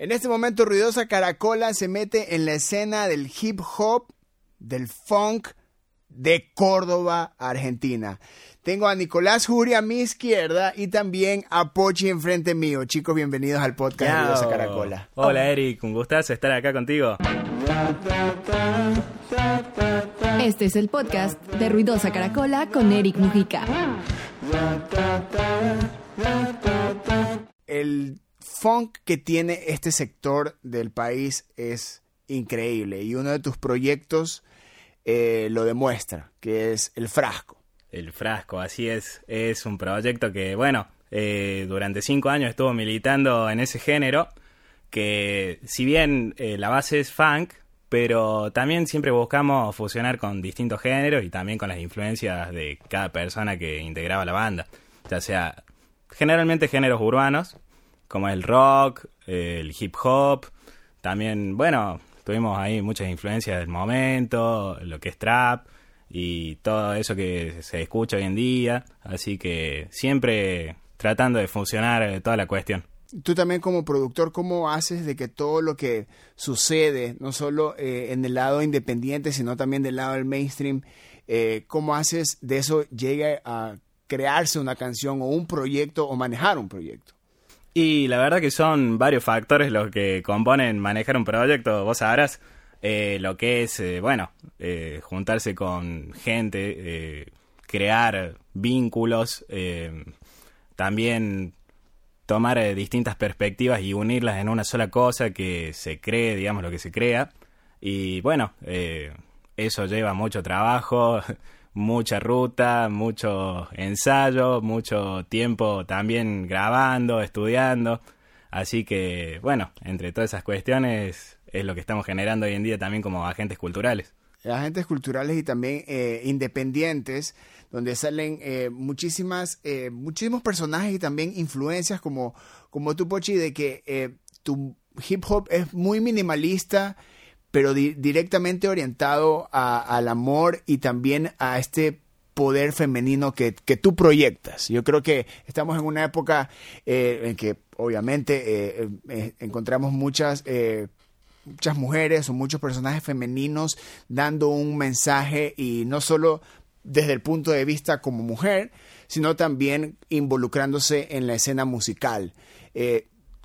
En este momento, Ruidosa Caracola se mete en la escena del hip hop, del funk de Córdoba, Argentina. Tengo a Nicolás Jury a mi izquierda y también a Pochi enfrente mío. Chicos, bienvenidos al podcast de Ruidosa Caracola. Hola Eric, un gustazo estar acá contigo. Este es el podcast de Ruidosa Caracola con Eric Mujica. El funk que tiene este sector del país es increíble y uno de tus proyectos eh, lo demuestra, que es el frasco. El frasco, así es. Es un proyecto que, bueno, eh, durante cinco años estuvo militando en ese género, que si bien eh, la base es funk, pero también siempre buscamos fusionar con distintos géneros y también con las influencias de cada persona que integraba la banda, ya sea generalmente géneros urbanos, como el rock, el hip hop, también, bueno, tuvimos ahí muchas influencias del momento, lo que es trap y todo eso que se escucha hoy en día, así que siempre tratando de funcionar toda la cuestión. Tú también como productor, ¿cómo haces de que todo lo que sucede, no solo eh, en el lado independiente, sino también del lado del mainstream, eh, cómo haces de eso llegue a crearse una canción o un proyecto o manejar un proyecto? Y la verdad que son varios factores los que componen manejar un proyecto. Vos sabrás eh, lo que es, eh, bueno, eh, juntarse con gente, crear vínculos, también tomar distintas perspectivas y unirlas en una sola cosa que se cree, digamos, lo que se crea. Y bueno, eso lleva mucho trabajo, mucha ruta, mucho ensayo, mucho tiempo también grabando, estudiando. Así que, bueno, entre todas esas cuestiones es lo que estamos generando hoy en día también como agentes culturales. Agentes culturales y también eh, independientes, donde salen eh, muchísimas, eh, muchísimos personajes y también influencias como, como tú, Pochi, de que tu hip hop es muy minimalista, pero directamente orientado al amor y también a este poder femenino que, tú proyectas. Yo creo que estamos en una época eh, en que obviamente eh, eh, encontramos muchas, muchas mujeres o muchos personajes femeninos dando un mensaje y no solo desde el punto de vista como mujer, sino también involucrándose en la escena musical.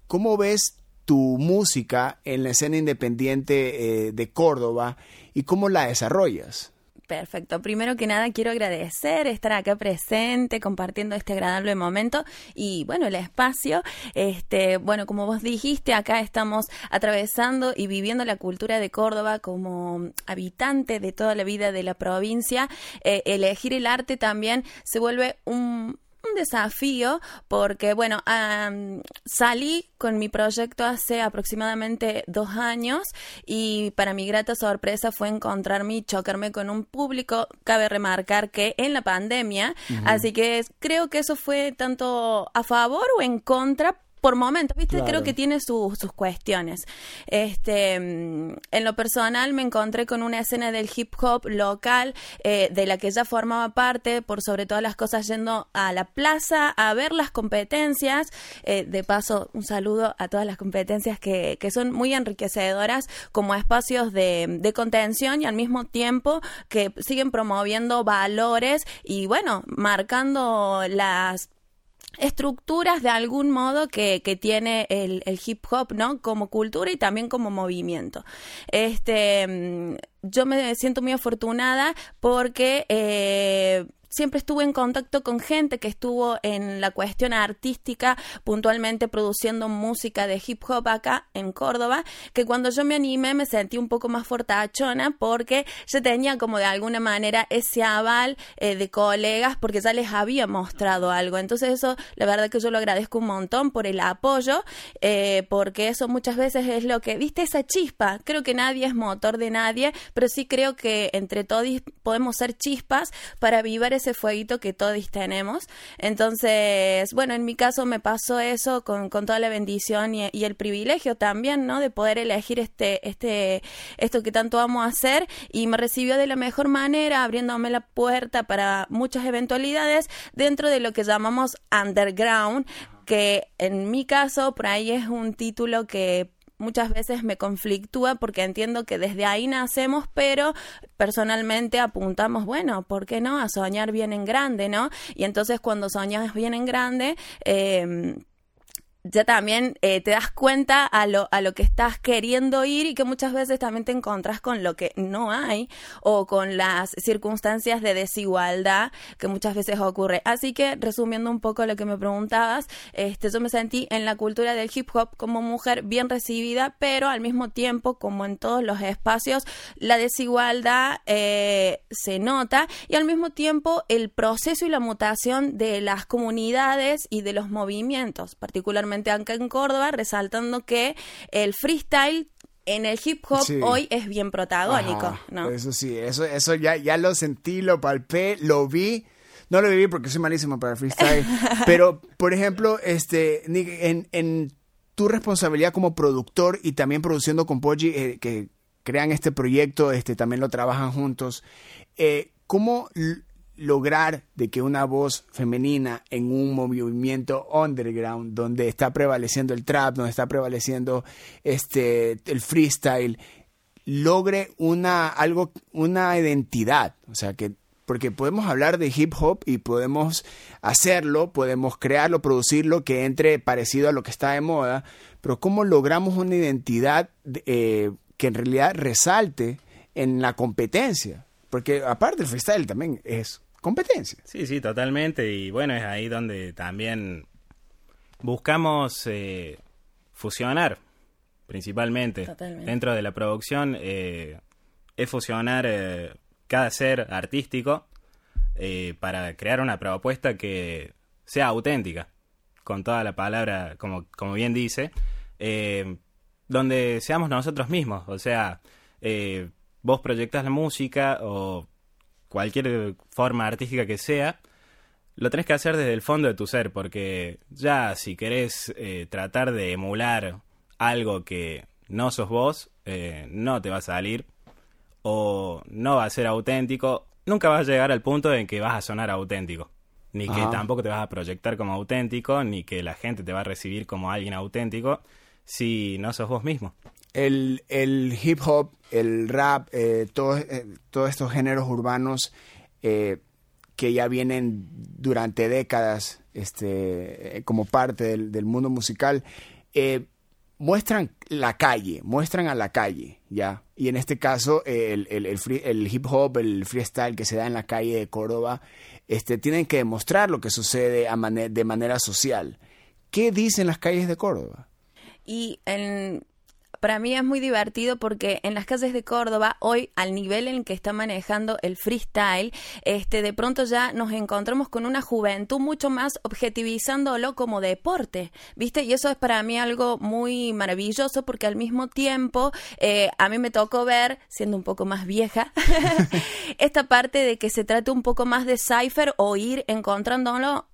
¿Cómo ves tu música en la escena independiente eh, de Córdoba y cómo la desarrollas. Perfecto. Primero que nada quiero agradecer estar acá presente, compartiendo este agradable momento y bueno, el espacio. Este, bueno, como vos dijiste, acá estamos atravesando y viviendo la cultura de Córdoba como habitante de toda la vida de la provincia. Eh, elegir el arte también se vuelve un, un desafío porque, bueno, salí con mi proyecto hace aproximadamente dos años y para mi grata sorpresa fue encontrarme y chocarme con un público, cabe remarcar que en la pandemia, así que creo que eso fue tanto a favor o en contra por momentos, ¿viste? Creo que tiene sus cuestiones. Este, mm, en lo personal me encontré con una escena del hip hop local eh, de la que ya formaba parte, por sobre todas las cosas yendo a la plaza a ver las competencias. Eh, de paso, un saludo a todas las competencias que, que son muy enriquecedoras como espacios de, de contención y al mismo tiempo que siguen promoviendo valores y bueno, marcando las estructuras de algún modo que, que tiene el, el, hip hop, ¿no? Como cultura y también como movimiento. Este, mm, yo me siento muy afortunada porque eh, siempre estuve en contacto con gente que estuvo en la cuestión artística, puntualmente produciendo música de hip hop acá en Córdoba, que cuando yo me animé me sentí un poco más fortachona porque yo tenía como de alguna manera ese aval eh, de colegas porque ya les había mostrado algo. Entonces eso, la verdad que yo lo agradezco un montón por el apoyo, eh, porque eso muchas veces es lo que, viste, esa chispa. Creo que nadie es motor de nadie, pero sí creo que entre todos podemos ser chispas para vivir ese fueguito que todos tenemos. Entonces, bueno, en mi caso me pasó eso con, con toda la bendición y, y, el privilegio también, ¿no? De poder elegir este, este, esto que tanto amo hacer y me recibió de la mejor manera, abriéndome la puerta para muchas eventualidades dentro de lo que llamamos underground, que en mi caso por ahí es un título que muchas veces me conflictúa porque entiendo que desde ahí nacemos, pero personalmente apuntamos, bueno, ¿por qué no? A soñar bien en grande, ¿no? Y entonces cuando soñas bien en grande, eh, ya también eh, te das cuenta a lo, a lo que estás queriendo ir y que muchas veces también te encontrás con lo que no hay o con las circunstancias de desigualdad que muchas veces ocurre. Así que, resumiendo un poco lo que me preguntabas, este, yo me sentí en la cultura del hip hop como mujer bien recibida, pero al mismo tiempo, como en todos los espacios, la desigualdad eh, se nota y al mismo tiempo el proceso y la mutación de las comunidades y de los movimientos, particularmente acá en Córdoba, resaltando que el freestyle en el hip hop hoy es bien protagónico, ¿no? Eso sí, eso, eso ya, ya lo sentí, lo palpé, lo vi. No lo viví porque soy malísimo para freestyle. pero, por ejemplo, este, en, en tu responsabilidad como productor y también produciendo con Poggi, eh, que crean este proyecto, este, también lo trabajan juntos. Eh, ¿Cómo lograr de que una voz femenina en un movimiento underground donde está prevaleciendo el trap, donde está prevaleciendo este el freestyle logre una algo una identidad, o sea, que porque podemos hablar de hip hop y podemos hacerlo, podemos crearlo, producirlo que entre parecido a lo que está de moda, pero cómo logramos una identidad eh, que en realidad resalte en la competencia, porque aparte el freestyle también es competencia. Sí, sí, totalmente. Y bueno, es ahí donde también buscamos eh, fusionar, principalmente. Dentro de la producción, eh, es fusionar eh, cada ser artístico para crear una propuesta que sea auténtica, con toda la palabra, como, como bien dice, donde seamos nosotros mismos. O sea, vos proyectas la música o cualquier forma artística que sea, lo tenés que hacer desde el fondo de tu ser, porque ya si querés eh, tratar de emular algo que no sos vos, eh, no te va a salir, o no va a ser auténtico, nunca vas a llegar al punto en que vas a sonar auténtico. Ni que tampoco te vas a proyectar como auténtico, ni que la gente te va a recibir como alguien auténtico si no sos vos mismo el, el hip hop, el rap, eh, eh, todos estos géneros urbanos eh, que ya vienen durante décadas este, como parte del, mundo musical, muestran la calle, muestran a la calle, ¿ya? Y en este caso, el, el, hip hop, el freestyle que se da en la calle de Córdoba, este, tienen que demostrar lo que sucede de manera social. ¿Qué dicen las calles de Córdoba? Y en, para mí es muy divertido porque en las calles de Córdoba, hoy, al nivel en que está manejando el freestyle, este, de pronto ya nos encontramos con una juventud mucho más objetivizándolo como deporte, ¿viste? Y eso es para mí algo muy maravilloso porque al mismo tiempo eh, a mí me tocó ver, siendo un poco más vieja, esta parte de que se trate un poco más de cipher o ir encontrándolo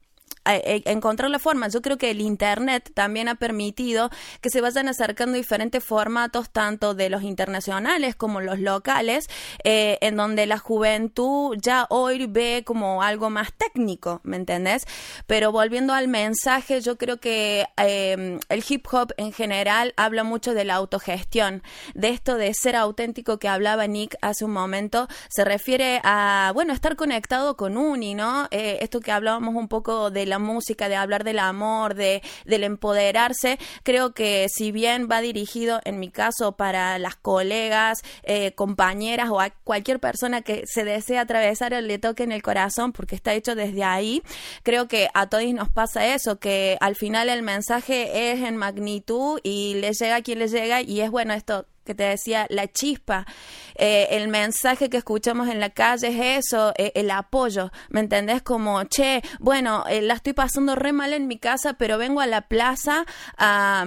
encontrar la forma. Yo creo que el Internet también ha permitido que se vayan acercando diferentes formatos, tanto de los internacionales como los locales, eh, en donde la juventud ya hoy ve como algo más técnico, ¿me entendés? Pero volviendo al mensaje, yo creo que em, el hip hop en general habla mucho de la autogestión, de esto de ser auténtico que hablaba Nick hace un momento, se refiere a, bueno, estar conectado con Uni, ¿no? Eh, esto que hablábamos un poco de la música, de hablar del amor, de, del empoderarse, creo que si bien va dirigido en mi caso para las colegas, eh, compañeras o a cualquier persona que se desee atravesar o le toque en el corazón porque está hecho desde ahí, creo que a todos nos pasa eso, que al final el mensaje es en magnitud y le llega a quien le llega y es bueno esto que te decía, la chispa, eh, el mensaje que escuchamos en la calle es eso, eh, el apoyo, ¿me entendés? Como, che, bueno, eh, la estoy pasando re mal en mi casa, pero vengo a la plaza a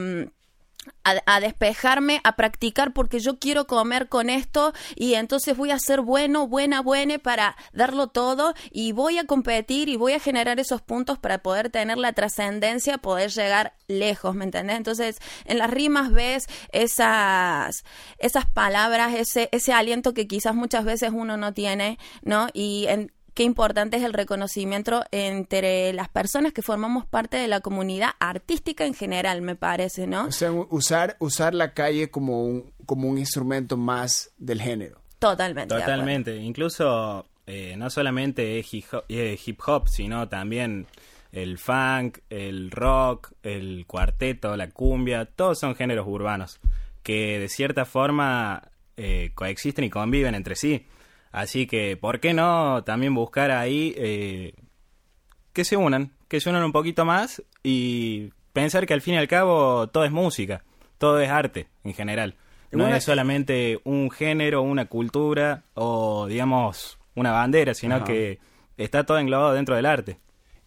a, despejarme, a practicar porque yo quiero comer con esto y entonces voy a ser bueno, buena, buena para darlo todo y voy a competir y voy a generar esos puntos para poder tener la trascendencia, poder llegar lejos, ¿me entendés? Entonces, en las rimas ves esas, esas palabras, ese, ese aliento que quizás muchas veces uno no tiene, ¿no? Y en, qué importante es el reconocimiento entre las personas que formamos parte de la comunidad artística en general, me parece, ¿no? O sea, usar, usar la calle como un, como un instrumento más del género. Totalmente. Totalmente. Incluso eh, no solamente es hip hop, sino también el funk, el rock, el cuarteto, la cumbia, todos son géneros urbanos que de cierta forma eh, coexisten y conviven entre sí. Así que, ¿por qué no también buscar ahí eh, que se unan, que se unan un poquito más y pensar que al fin y al cabo todo es música, todo es arte en general. No es solamente un género, una cultura o, digamos, una bandera, sino que está todo englobado dentro del arte.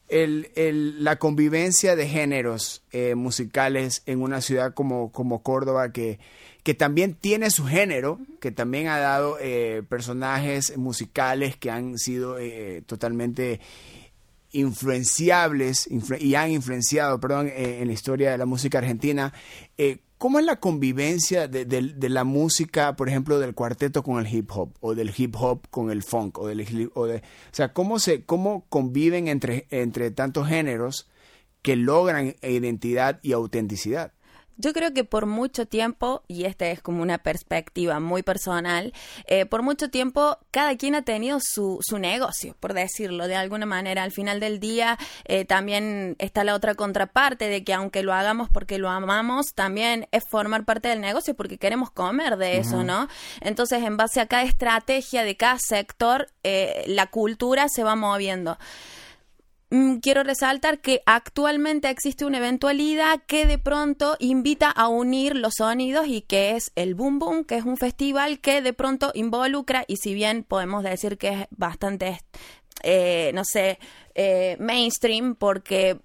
El, el, la convivencia de géneros eh, musicales en una ciudad como, como Córdoba que, que también tiene su género, que también ha dado eh, personajes musicales que han sido eh, totalmente influenciables y han influenciado, perdón, en la historia de la música argentina. ¿Cómo es la convivencia de, la música, por ejemplo, del cuarteto con el hip hop o del hip hop con el funk o del o, de, o sea, cómo se cómo conviven entre entre tantos géneros que logran identidad y autenticidad? Yo creo que por mucho tiempo, y esta es como una perspectiva muy personal, eh, por mucho tiempo cada quien ha tenido su, su negocio, por decirlo de alguna manera. Al final del día eh, también está la otra contraparte de que aunque lo hagamos porque lo amamos, también es formar parte del negocio porque queremos comer de eso, ¿no? Entonces, en base a cada estrategia de cada sector, eh, la cultura se va moviendo. Mm, quiero resaltar que actualmente existe una eventualidad que de pronto invita a unir los sonidos y que es el Boom Boom, que es un festival que de pronto involucra y si bien podemos decir que es bastante, eh, no sé, eh, mainstream porque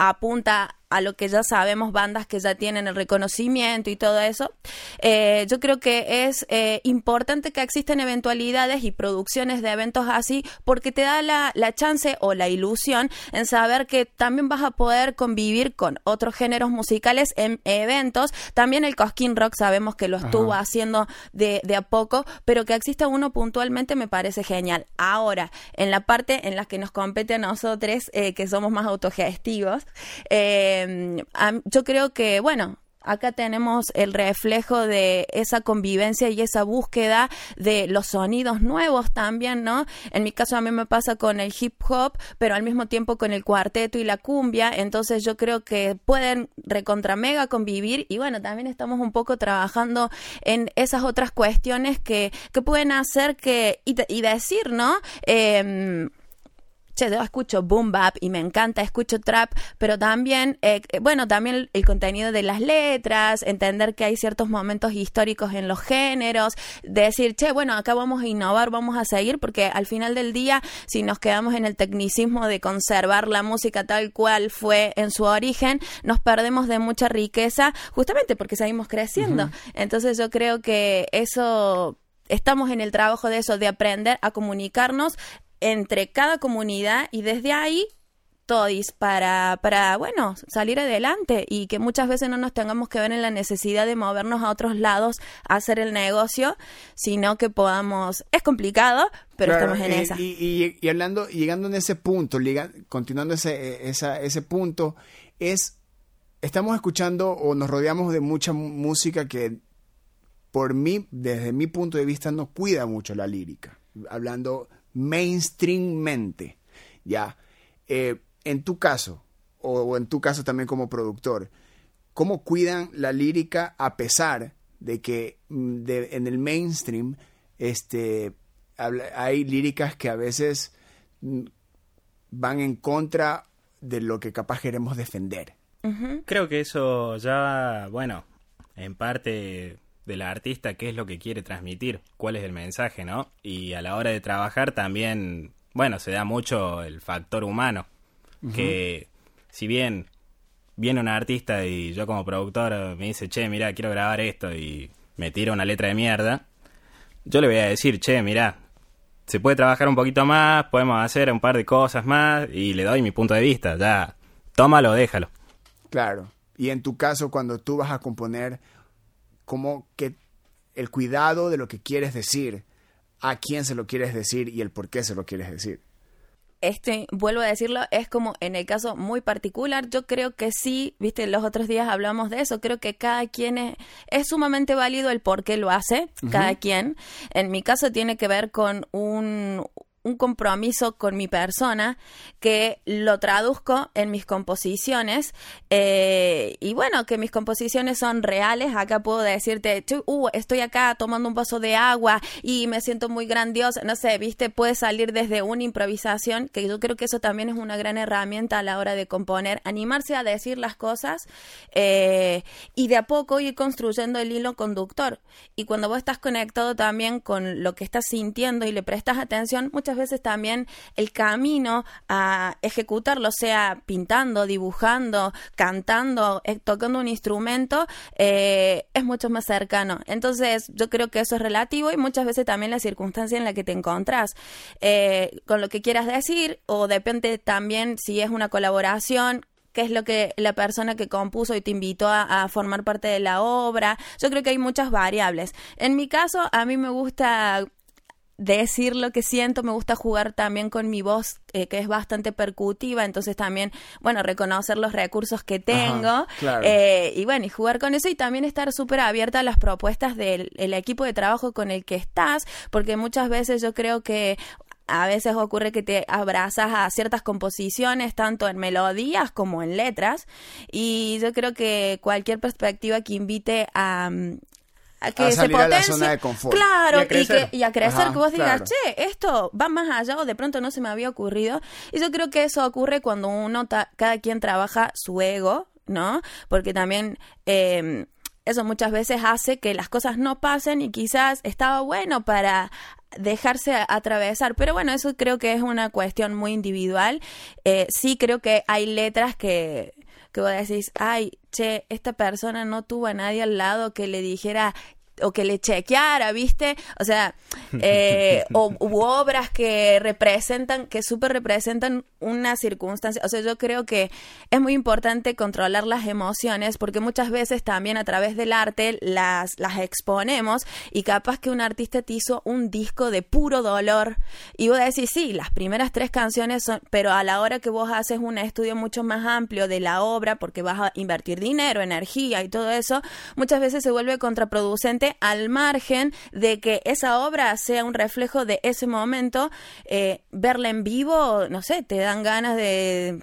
apunta a lo que ya sabemos, bandas que ya tienen el reconocimiento y todo eso. Eh, yo creo que es eh, importante que existen eventualidades y producciones de eventos así porque te da la, la, chance o la ilusión en saber que también vas a poder convivir con otros géneros musicales en eventos. También el Cosquín Rock sabemos que lo estuvo haciendo de, de, a poco, pero que exista uno puntualmente me parece genial. Ahora, en la parte en la que nos compete a nosotros, eh, que somos más autogestivos, eh, Em, yo creo que, bueno, acá tenemos el reflejo de esa convivencia y esa búsqueda de los sonidos nuevos también, ¿no? En mi caso a mí me pasa con el hip hop, pero al mismo tiempo con el cuarteto y la cumbia, entonces yo creo que pueden recontra mega convivir y bueno, también estamos un poco trabajando en esas otras cuestiones que, que pueden hacer que, y, y decir, ¿no? Eh, che, yo escucho boom bap y me encanta, escucho trap, pero también, eh, bueno, también el, contenido de las letras, entender que hay ciertos momentos históricos en los géneros, decir, che, bueno, acá vamos a innovar, vamos a seguir, porque al final del día, si nos quedamos en el tecnicismo de conservar la música tal cual fue en su origen, nos perdemos de mucha riqueza, justamente porque seguimos creciendo. Entonces yo creo que eso estamos en el trabajo de eso, de aprender a comunicarnos entre cada comunidad y desde ahí todis para, para, bueno, salir adelante y que muchas veces no nos tengamos que ver en la necesidad de movernos a otros lados a hacer el negocio, sino que podamos, es complicado, pero estamos en esa. Y, y, hablando, llegando en ese punto, continuando ese, esa, ese punto, es, estamos escuchando o nos rodeamos de mucha música que por mí, desde mi punto de vista, no cuida mucho la lírica. Hablando mainstreammente. Ya, eh, en tu caso, o, en tu caso también como productor, ¿cómo cuidan la lírica a pesar de que mm, en el mainstream este, hay líricas que a veces mm, van en contra de lo que capaz queremos defender? Creo que eso ya, bueno, en parte de la artista qué es lo que quiere transmitir, cuál es el mensaje, ¿no? Y a la hora de trabajar también, bueno, se da mucho el factor humano, que si bien viene un artista y yo como productor me dice, che, mira, quiero grabar esto y me tira una letra de mierda, yo le voy a decir, che, mira, se puede trabajar un poquito más, podemos hacer un par de cosas más y le doy mi punto de vista, ya, tómalo, déjalo. Claro. Y en tu caso, cuando tú vas a componer como que el cuidado de lo que quieres decir, a quién se lo quieres decir y el por qué se lo quieres decir. este, vuelvo a decirlo, es como en el caso muy particular, yo creo que sí, viste, los otros días hablamos de eso, creo que cada quien es, es sumamente válido el por qué lo hace, cada quien. En mi caso tiene que ver con un, un compromiso con mi persona que lo traduzco en mis composiciones eh, y bueno, que mis composiciones son reales. Acá puedo decirte, uh, estoy acá tomando un vaso de agua y me siento muy grandiosa. No sé, viste, puede salir desde una improvisación, que yo creo que eso también es una gran herramienta a la hora de componer, animarse a decir las cosas eh, y de a poco ir construyendo el hilo conductor. Y cuando vos estás conectado también con lo que estás sintiendo y le prestas atención, muchas veces también el camino a ejecutarlo, sea pintando, dibujando, cantando, eh, tocando un instrumento, eh, es mucho más cercano. Entonces, yo creo que eso es relativo y muchas veces también la circunstancia en la que te encontrás eh, con lo que quieras decir o depende también si es una colaboración, qué es lo que la persona que compuso y te invitó a, a, formar parte de la obra. Yo creo que hay muchas variables. En mi caso, a mí me gusta decir lo que siento, me gusta jugar también con mi voz, eh, que es bastante percutiva, entonces también, bueno, reconocer los recursos que tengo eh, y bueno, y jugar con eso y también estar súper abierta a las propuestas del equipo de trabajo con el que estás, porque muchas veces yo creo que a veces ocurre que te abrazas a ciertas composiciones, tanto en melodías como en letras, y yo creo que cualquier perspectiva que invite a, a que se potencie. de confort. Claro, y a crecer, y que, crecer, que vos digas, che, esto va más allá o de pronto no se me había ocurrido. Y yo creo que eso ocurre cuando uno, cada quien trabaja su ego, ¿no? Porque también... Eh, eso muchas veces hace que las cosas no pasen y quizás estaba bueno para dejarse atravesar. Pero bueno, eso creo que es una cuestión muy individual. Eh, sí creo que hay letras que, que vos decís, ay, che, esta persona no tuvo a nadie al lado que le dijera, o que le chequeara, ¿viste? O sea, eh, o u obras que representan, que súper representan una circunstancia. O sea, yo creo que es muy importante controlar las emociones porque muchas veces también a través del arte las, las exponemos y capaz que un artista te hizo un disco de puro dolor y vos decís, sí, las primeras tres canciones son, pero a la hora que vos haces un estudio mucho más amplio de la obra porque vas a invertir dinero, energía y todo eso, muchas veces se vuelve contraproducente al margen de que esa obra sea un reflejo de ese momento, eh, verla en vivo, no sé, te dan ganas de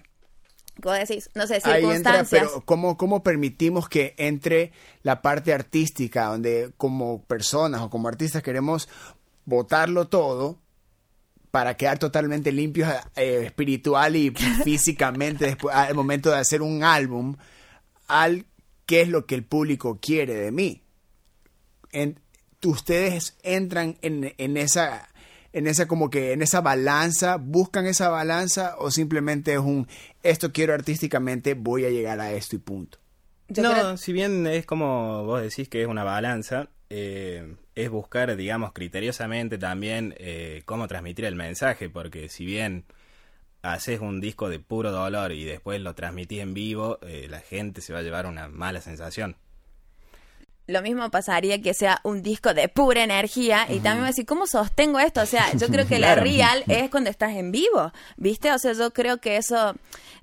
¿Cómo decís? No sé, circunstancias. pero ¿cómo, ¿cómo permitimos que entre la parte artística, donde como personas o como artistas queremos votarlo todo para quedar totalmente limpios eh, espiritual y físicamente después, al momento de hacer un álbum, al qué es lo que el público quiere de mí? Ustedes entran en, en esa en esa como que en esa balanza, buscan esa balanza o simplemente es un esto quiero artísticamente, voy a llegar a esto y punto. no, si bien es como vos decís que es una balanza, eh, es buscar, digamos, criteriosamente también eh, cómo transmitir el mensaje, porque si bien haces un disco de puro dolor y después lo transmitís en vivo, eh, la gente se va a llevar una mala sensación lo mismo pasaría que sea un disco de pura energía y también me decir, ¿cómo sostengo esto? O sea, yo creo que la real es cuando estás en vivo, ¿viste? O sea, yo creo que eso,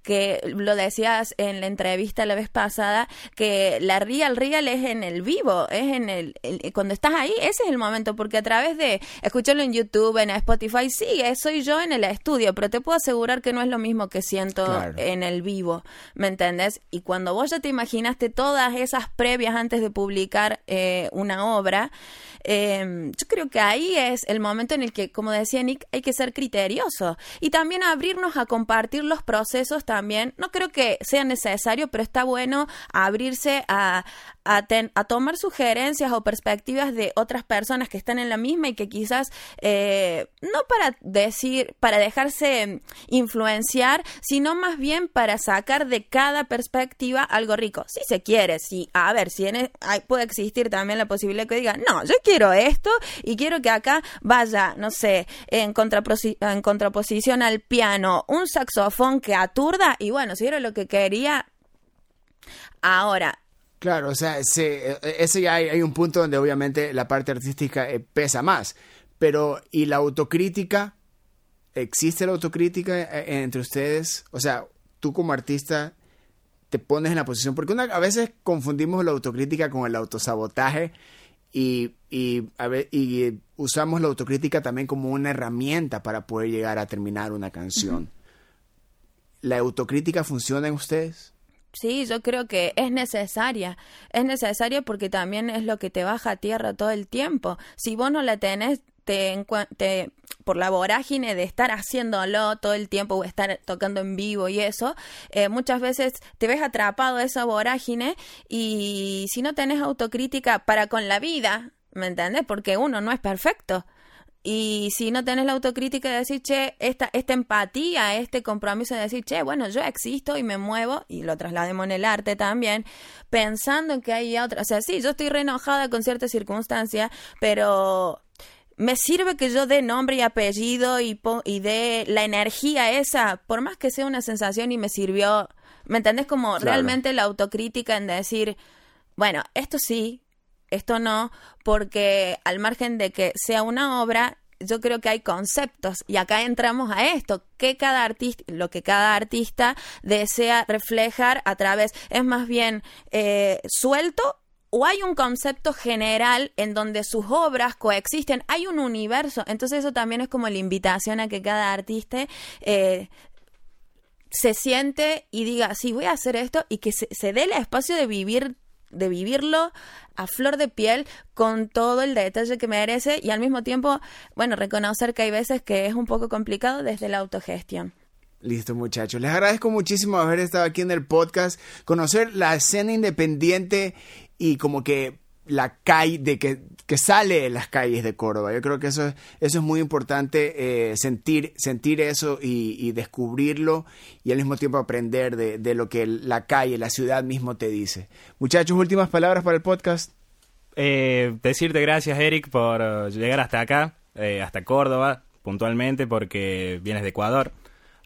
que lo decías en la entrevista la vez pasada, que la real, real es en el vivo, es en el, cuando estás ahí, ese es el momento, porque a través de escucharlo en YouTube, en Spotify, sí, soy yo en el estudio, pero te puedo asegurar que no es lo mismo que siento en el vivo, ¿me entendés? Y cuando vos ya te imaginaste todas esas previas antes de publicar, eh, una obra, eh, yo creo que ahí es el momento en el que, como decía Nick, hay que ser criterioso y también abrirnos a compartir los procesos también. No creo que sea necesario, pero está bueno abrirse a, a, tomar sugerencias o perspectivas de otras personas que están en la misma y que quizás eh, no para decir, para dejarse influenciar, sino más bien para sacar de cada perspectiva algo rico. Si se quiere, si, a ver, si en, hay, puede existir también la posibilidad que diga, no, yo quiero esto y quiero que acá vaya, no sé, en, en contraposición al piano, un saxofón que aturda y bueno, si era lo que quería. Ahora, Claro, o sea, ese, ese ya hay, un punto donde obviamente la parte artística eh, pesa más, pero ¿y la autocrítica? ¿existe la autocrítica eh, entre ustedes? O sea, tú como artista te pones en la posición, porque una, a veces confundimos la autocrítica con el autosabotaje y, y, a ver, y usamos la autocrítica también como una herramienta para poder llegar a terminar una canción. ¿La autocrítica funciona en ustedes? Sí, yo creo que es necesaria. Es necesaria porque también es lo que te baja a tierra todo el tiempo. Si vos no la tenés, te, te, por la vorágine de estar haciéndolo todo el tiempo o estar tocando en vivo y eso, eh, muchas veces te ves atrapado a esa vorágine y si no tenés autocrítica para con la vida, ¿me entiendes? Porque uno no es perfecto. Y si no tenés la autocrítica de decir, che, esta, esta empatía, este compromiso de decir, che, bueno, yo existo y me muevo, y lo traslademos en el arte también, pensando en que hay otra, o sea, sí, yo estoy re enojada con ciertas circunstancias, pero me sirve que yo dé nombre y apellido y, y dé la energía esa, por más que sea una sensación y me sirvió, ¿me entendés? Como realmente la autocrítica en decir, bueno, esto sí, esto no, porque al margen de que sea una obra, yo creo que hay conceptos y acá entramos a esto, que cada artista, lo que cada artista desea reflejar a través, es más bien eh, suelto o hay un concepto general en donde sus obras coexisten, hay un universo, entonces eso también es como la invitación a que cada artista eh, se siente y diga, sí, voy a hacer esto y que se, se dé el espacio de vivir de vivirlo a flor de piel con todo el detalle que merece y al mismo tiempo, bueno, reconocer que hay veces que es un poco complicado desde la autogestión. Listo, muchachos. Les agradezco muchísimo haber estado aquí en el podcast, conocer la escena independiente y como que la calle, de que, que, sale en las calles de Córdoba. Yo creo que eso, eso es muy importante, eh, sentir, sentir eso y, descubrirlo y al mismo tiempo aprender de, lo que la calle, la ciudad mismo te dice. Muchachos, últimas palabras para el podcast. Eh, decirte gracias, Eric, por eh, llegar hasta acá, hasta Córdoba, puntualmente, porque vienes de Ecuador.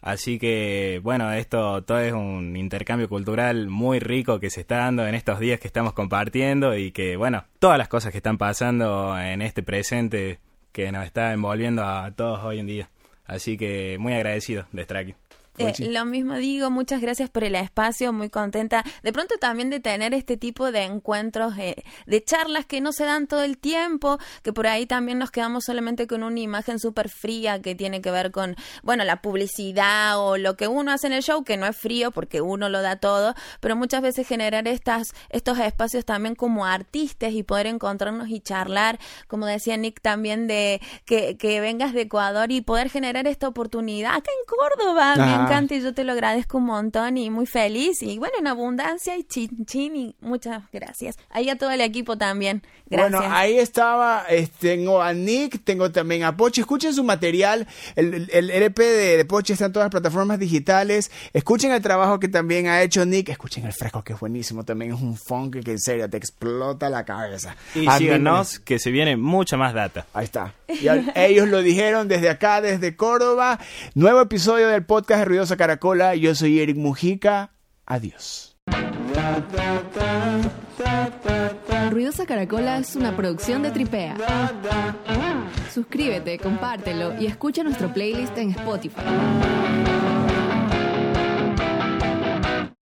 Así que, bueno, esto todo es un intercambio cultural muy rico que se está dando en estos días que estamos compartiendo y que, bueno, todas las cosas que están pasando en este presente que nos está envolviendo a todos hoy en día. Así que muy agradecido de estar aquí. Eh, lo mismo digo, muchas gracias por el espacio, muy contenta de pronto también de tener este tipo de encuentros, eh, de charlas que no se dan todo el tiempo, que por ahí también nos quedamos solamente con una imagen súper fría que tiene que ver con, bueno, la publicidad o lo que uno hace en el show, que no es frío porque uno lo da todo, pero muchas veces generar estas, estos espacios también como artistas y poder encontrarnos y charlar, como decía Nick también, de que, que vengas de Ecuador y poder generar esta oportunidad acá en Córdoba encanta y yo te lo agradezco un montón y muy feliz. Y bueno, en abundancia y chin chin y muchas gracias. Ahí a todo el equipo también. Gracias. Bueno, ahí estaba, tengo a Nick, tengo también a Pochi. Escuchen su material. El, el, LP de, de, Pochi está en todas las plataformas digitales. Escuchen el trabajo que también ha hecho Nick. Escuchen el fresco que es buenísimo. También es un funk que en serio te explota la cabeza. Y síganos que se viene mucha más data. Ahí está. Y ellos lo dijeron desde acá, desde Córdoba. Nuevo episodio del podcast de Ruidosa Caracola. Yo soy Eric Mujica. Adiós. Ruidosa Caracola es una producción de Tripea. Suscríbete, compártelo y escucha nuestro playlist en Spotify.